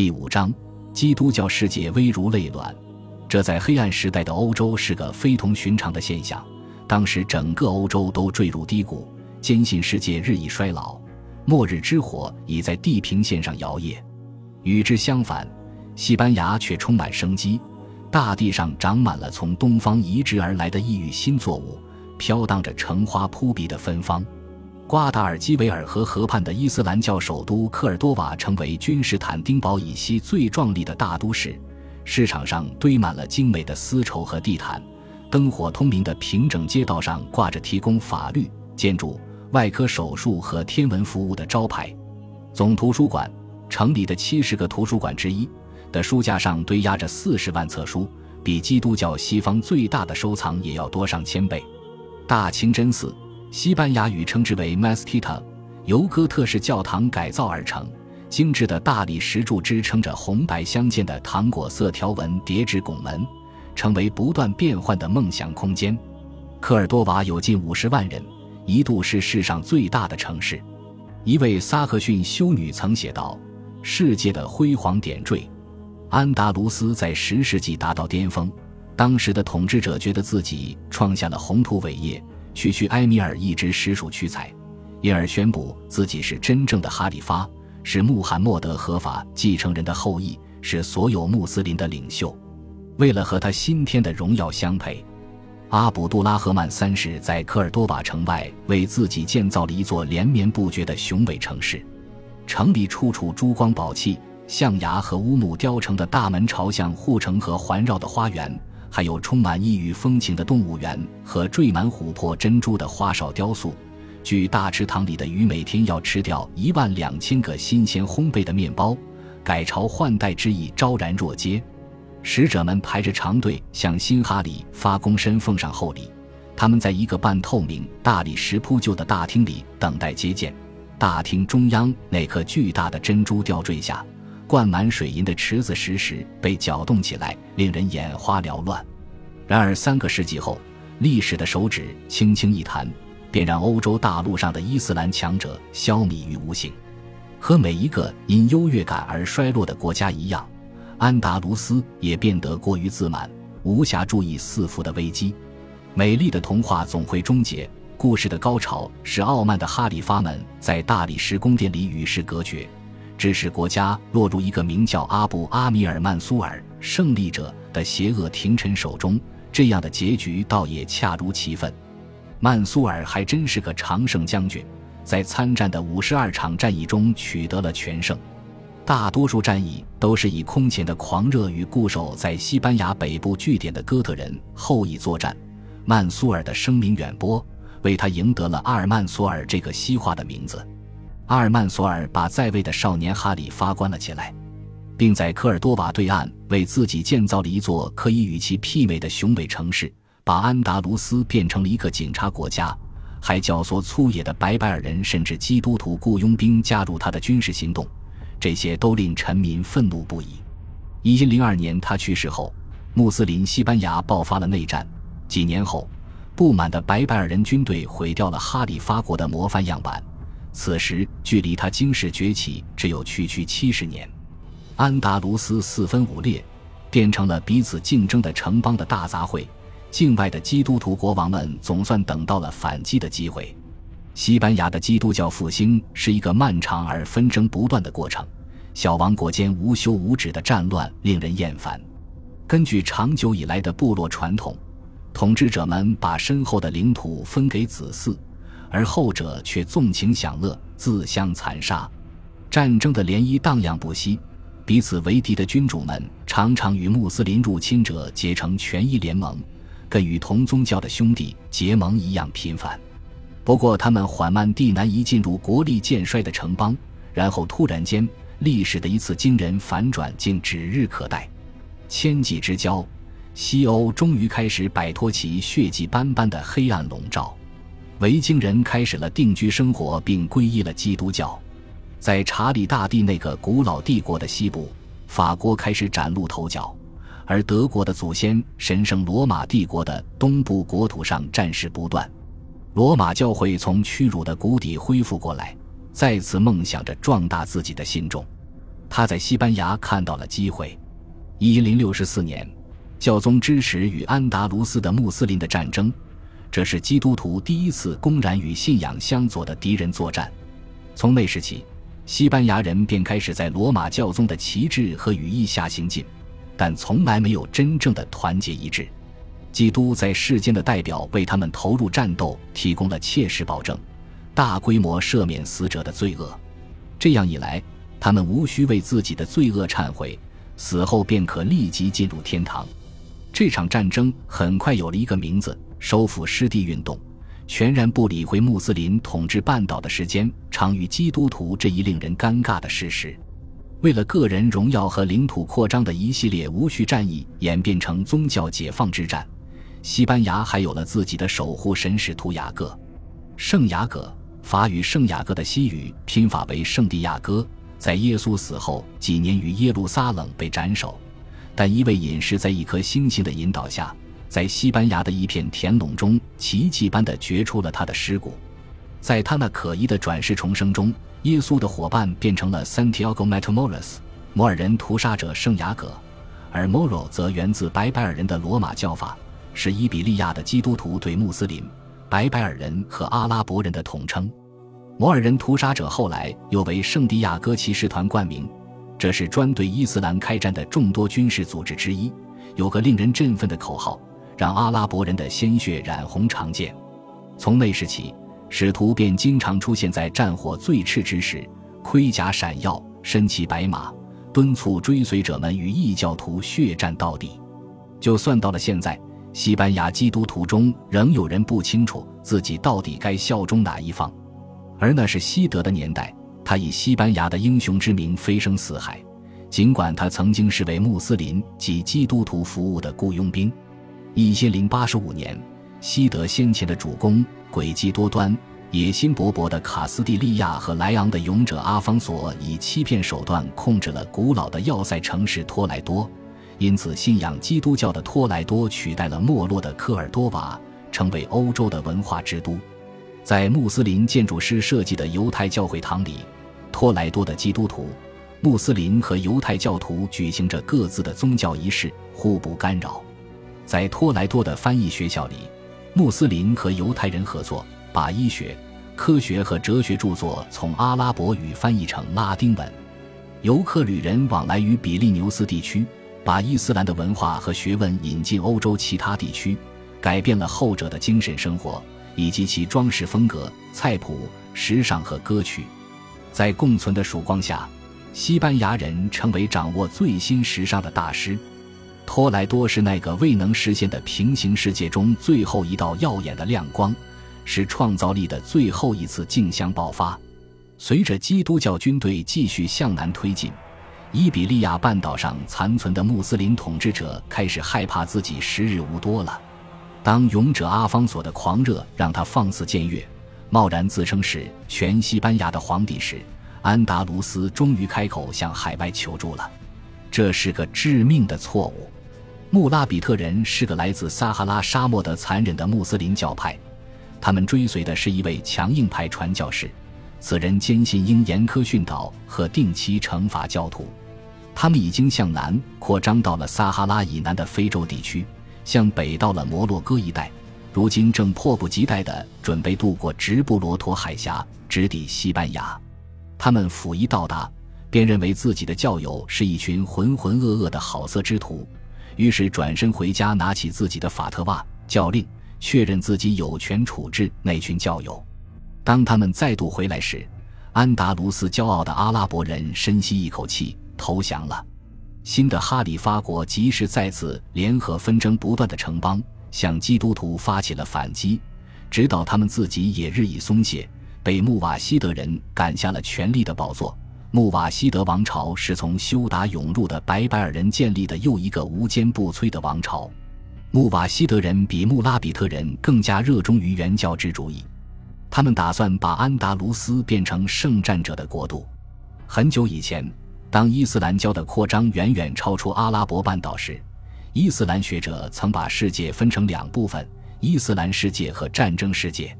第五章，基督教世界危如累卵。这在黑暗时代的欧洲是个非同寻常的现象。当时整个欧洲都坠入低谷，坚信世界日益衰老，末日之火已在地平线上摇曳。与之相反，西班牙却充满生机，大地上长满了从东方移植而来的异域新作物，飘荡着橙花扑鼻的芬芳。瓜达尔基维尔河河畔的伊斯兰教首都科尔多瓦成为君士坦丁堡以西最壮丽的大都市，市场上堆满了精美的丝绸和地毯，灯火通明的平整街道上挂着提供法律、建筑、外科手术和天文服务的招牌。总图书馆，城里的七十个图书馆之一的书架上堆压着四十万册书，比基督教西方最大的收藏也要多上千倍。大清真寺。西班牙语称之为 Mastita，由哥特式教堂改造而成。精致的大理石柱支撑着红白相间的糖果色条纹叠纸拱门，成为不断变换的梦想空间。科尔多瓦有近五十万人，一度是世上最大的城市。一位萨克逊修女曾写道：“世界的辉煌点缀，安达卢斯在十世纪达到巅峰。当时的统治者觉得自己创下了宏图伟业。”区区埃米尔一直实属屈才，因而宣布自己是真正的哈里发，是穆罕默德合法继承人的后裔，是所有穆斯林的领袖。为了和他新添的荣耀相配，阿卜杜拉赫曼三世在科尔多瓦城外为自己建造了一座连绵不绝的雄伟城市。城里处处珠光宝气，象牙和乌木雕成的大门朝向护城河环绕的花园。还有充满异域风情的动物园和缀满琥珀珍珠的花哨雕塑。据大池塘里的鱼每天要吃掉一万两千个新鲜烘焙的面包，改朝换代之意昭然若揭。使者们排着长队向新哈里发躬身奉上厚礼。他们在一个半透明、大理石铺就的大厅里等待接见。大厅中央那颗巨大的珍珠吊坠下。灌满水银的池子时时被搅动起来，令人眼花缭乱。然而三个世纪后，历史的手指轻轻一弹，便让欧洲大陆上的伊斯兰强者消弭于无形。和每一个因优越感而衰落的国家一样，安达卢斯也变得过于自满，无暇注意四伏的危机。美丽的童话总会终结，故事的高潮是傲慢的哈里发们在大理石宫殿里与世隔绝。致使国家落入一个名叫阿布阿米尔曼苏尔胜利者的邪恶廷臣手中，这样的结局倒也恰如其分。曼苏尔还真是个常胜将军，在参战的五十二场战役中取得了全胜，大多数战役都是以空前的狂热与固守在西班牙北部据点的哥特人后裔作战。曼苏尔的声名远播，为他赢得了阿尔曼索尔这个西化的名字。阿尔曼索尔把在位的少年哈里发关了起来，并在科尔多瓦对岸为自己建造了一座可以与其媲美的雄伟城市，把安达卢斯变成了一个警察国家，还教唆粗野的白白尔人甚至基督徒雇佣兵加入他的军事行动，这些都令臣民愤怒不已。一零二年他去世后，穆斯林西班牙爆发了内战。几年后，不满的白白尔人军队毁掉了哈里发国的模范样板。此时距离他惊世崛起只有区区七十年，安达卢斯四分五裂，变成了彼此竞争的城邦的大杂烩。境外的基督徒国王们总算等到了反击的机会。西班牙的基督教复兴是一个漫长而纷争不断的过程，小王国间无休无止的战乱令人厌烦。根据长久以来的部落传统，统治者们把深厚的领土分给子嗣。而后者却纵情享乐，自相残杀，战争的涟漪荡漾不息。彼此为敌的君主们常常与穆斯林入侵者结成权益联盟，跟与同宗教的兄弟结盟一样频繁。不过，他们缓慢地难以进入国力渐衰的城邦，然后突然间，历史的一次惊人反转竟指日可待。千纪之交，西欧终于开始摆脱其血迹斑斑的黑暗笼罩。维京人开始了定居生活，并皈依了基督教。在查理大帝那个古老帝国的西部，法国开始崭露头角；而德国的祖先神圣罗马帝国的东部国土上战事不断。罗马教会从屈辱的谷底恢复过来，再次梦想着壮大自己的信众。他在西班牙看到了机会。一零六四年，教宗支持与安达卢斯的穆斯林的战争，这是基督徒第一次公然与信仰相左的敌人作战。从那时起，西班牙人便开始在罗马教宗的旗帜和羽翼下行进，但从来没有真正的团结一致。基督在世间的代表为他们投入战斗提供了切实保证，大规模赦免死者的罪恶。这样一来，他们无需为自己的罪恶忏悔，死后便可立即进入天堂。这场战争很快有了一个名字——收复失地运动，全然不理会穆斯林统治半岛的时间长于基督徒这一令人尴尬的事实。为了个人荣耀和领土扩张的一系列无序战役演变成宗教解放之战。西班牙还有了自己的守护神使徒雅各，圣雅各，法语圣雅各的西语拼法为圣地亚哥。在耶稣死后几年，于耶路撒冷被斩首，但一位隐士在一颗星星的引导下，在西班牙的一片田垄中奇迹般地掘出了他的尸骨。在他那可疑的转世重生中，耶稣的伙伴变成了 Santiago Matamoros，摩尔人屠杀者圣雅各，而 Moro 则源自白白尔人的罗马教法，是伊比利亚的基督徒对穆斯林、白白尔人和阿拉伯人的统称。摩尔人屠杀者后来又为圣地亚哥骑士团冠名，这是专对伊斯兰开战的众多军事组织之一。有个令人振奋的口号：“让阿拉伯人的鲜血染红长剑。”从那时起，使徒便经常出现在战火最炽之时，盔甲闪耀，身骑白马，敦促追随者们与异教徒血战到底。就算到了现在，西班牙基督徒中仍有人不清楚自己到底该效忠哪一方。而那是西德的年代，他以西班牙的英雄之名飞升四海。尽管他曾经是为穆斯林及基督徒服务的雇佣兵。一千零八十五年，西德先前的主公诡计多端、野心勃勃的卡斯蒂利亚和莱昂的勇者阿方索，以欺骗手段控制了古老的要塞城市托莱多，因此信仰基督教的托莱多取代了没落的科尔多瓦，成为欧洲的文化之都。在穆斯林建筑师设计的犹太教会堂里，托莱多的基督徒、穆斯林和犹太教徒举行着各自的宗教仪式，互不干扰。在托莱多的翻译学校里，穆斯林和犹太人合作，把医学、科学和哲学著作从阿拉伯语翻译成拉丁文。游客旅人往来于比利牛斯地区，把伊斯兰的文化和学问引进欧洲其他地区，改变了后者的精神生活。以及其装饰风格、菜谱、时尚和歌曲，在共存的曙光下，西班牙人成为掌握最新时尚的大师。托莱多是那个未能实现的平行世界中最后一道耀眼的亮光，是创造力的最后一次竞相爆发。随着基督教军队继续向南推进，伊比利亚半岛上残存的穆斯林统治者开始害怕自己时日无多了。当勇者阿方索的狂热让他放肆僭越，贸然自称是全西班牙的皇帝时，安达卢斯终于开口向海外求助了。这是个致命的错误。穆拉比特人是个来自撒哈拉沙漠的残忍的穆斯林教派，他们追随的是一位强硬派传教士，此人坚信应严苛训导和定期惩罚教徒。他们已经向南扩张到了撒哈拉以南的非洲地区。向北到了摩洛哥一带，如今正迫不及待地准备渡过直布罗陀海峡，直抵西班牙。他们甫一到达，便认为自己的教友是一群浑浑噩噩的好色之徒，于是转身回家，拿起自己的法特瓦教令，确认自己有权处置那群教友。当他们再度回来时，安达卢斯骄傲的阿拉伯人深吸一口气，投降了。新的哈里发国及时再次联合纷争不断的城邦，向基督徒发起了反击，直到他们自己也日益松懈，被穆瓦希德人赶下了权力的宝座。穆瓦希德王朝是从修达涌入的白白尔人建立的又一个无坚不摧的王朝。穆瓦希德人比穆拉比特人更加热衷于原教旨主义，他们打算把安达卢斯变成圣战者的国度。很久以前。当伊斯兰教的扩张远远超出阿拉伯半岛时，伊斯兰学者曾把世界分成两部分：伊斯兰世界和战争世界。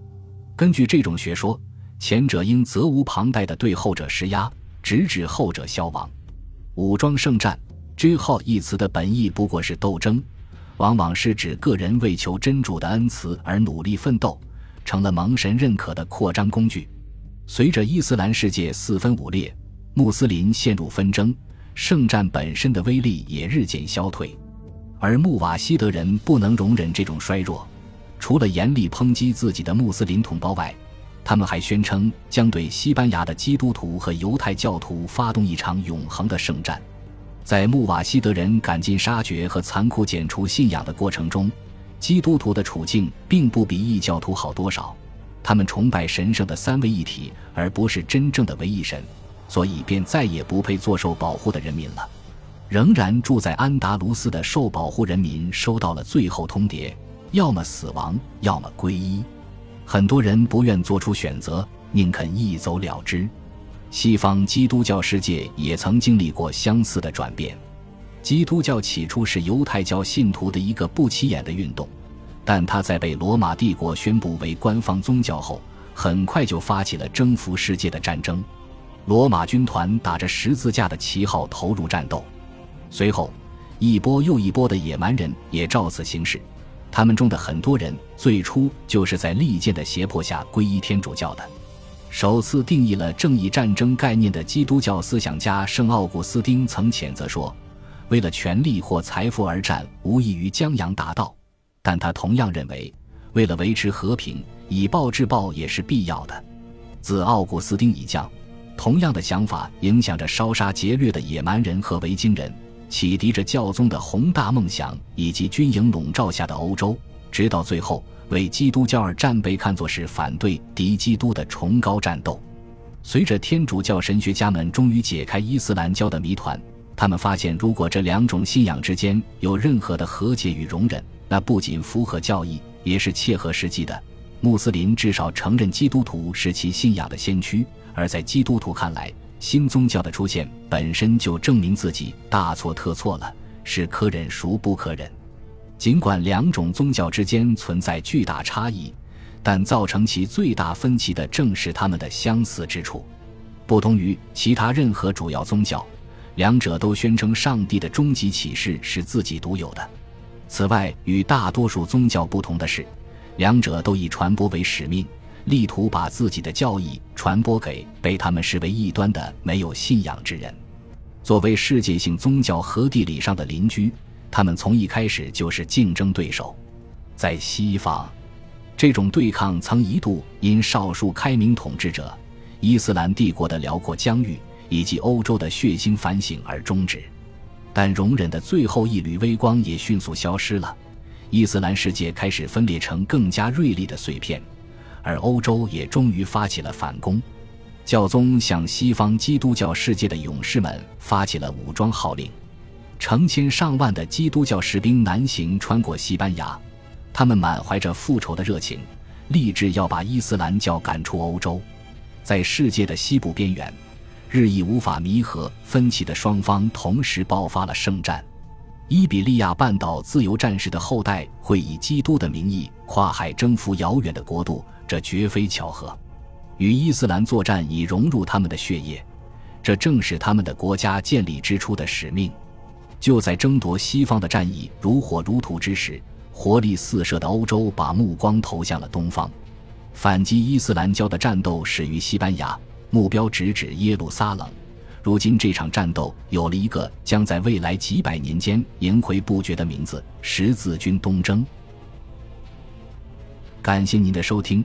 根据这种学说，前者应责无旁贷地对后者施压，直至后者消亡。武装圣战 “jihad” 一词的本意不过是斗争，往往是指个人为求真主的恩慈而努力奋斗，成了蒙神认可的扩张工具。随着伊斯兰世界四分五裂，穆斯林陷入纷争，圣战本身的威力也日渐消退。而穆瓦希德人不能容忍这种衰弱，除了严厉抨击自己的穆斯林同胞外，他们还宣称将对西班牙的基督徒和犹太教徒发动一场永恒的圣战。在穆瓦希德人赶尽杀绝和残酷剪除信仰的过程中，基督徒的处境并不比异教徒好多少。他们崇拜神圣的三位一体，而不是真正的唯一神，所以便再也不配做受保护的人民了。仍然住在安达卢斯的受保护人民收到了最后通牒：要么死亡，要么皈依。很多人不愿做出选择，宁肯一走了之。西方基督教世界也曾经历过相似的转变。基督教起初是犹太教信徒的一个不起眼的运动，但它在被罗马帝国宣布为官方宗教后，很快就发起了征服世界的战争。罗马军团打着十字架的旗号投入战斗。随后，一波又一波的野蛮人也照此行事。他们中的很多人最初就是在利剑的胁迫下皈依天主教的。首次定义了正义战争概念的基督教思想家圣奥古斯丁曾谴责说：“为了权力或财富而战，无异于江洋大盗。”但他同样认为，为了维持和平，以暴制暴也是必要的。自奥古斯丁以降，同样的想法影响着烧杀劫掠的野蛮人和维京人。启迪着教宗的宏大梦想，以及军营笼罩下的欧洲，直到最后为基督教而战被看作是反对敌基督的崇高战斗。随着天主教神学家们终于解开伊斯兰教的谜团，他们发现，如果这两种信仰之间有任何的和解与容忍，那不仅符合教义，也是切合实际的。穆斯林至少承认基督徒是其信仰的先驱，而在基督徒看来，新宗教的出现本身就证明自己大错特错了，是可忍孰不可忍。尽管两种宗教之间存在巨大差异，但造成其最大分歧的正是他们的相似之处。不同于其他任何主要宗教，两者都宣称上帝的终极启示是自己独有的。此外，与大多数宗教不同的是，两者都以传播为使命。力图把自己的教义传播给被他们视为异端的没有信仰之人。作为世界性宗教和地理上的邻居，他们从一开始就是竞争对手。在西方，这种对抗曾一度因少数开明统治者、伊斯兰帝国的辽阔疆域以及欧洲的血腥反省而终止，但容忍的最后一缕微光也迅速消失了。伊斯兰世界开始分裂成更加锐利的碎片。而欧洲也终于发起了反攻，教宗向西方基督教世界的勇士们发起了武装号令，成千上万的基督教士兵南行穿过西班牙，他们满怀着复仇的热情，立志要把伊斯兰教赶出欧洲。在世界的西部边缘，日益无法弥合分歧的双方同时爆发了圣战。伊比利亚半岛自由战士的后代会以基督的名义跨海征服遥远的国度。这绝非巧合，与伊斯兰作战已融入他们的血液，这正是他们的国家建立之初的使命。就在争夺西方的战役如火如荼之时，活力四射的欧洲把目光投向了东方，反击伊斯兰教的战斗始于西班牙，目标直指耶路撒冷。如今这场战斗有了一个将在未来几百年间萦回不绝的名字——十字军东征。感谢您的收听。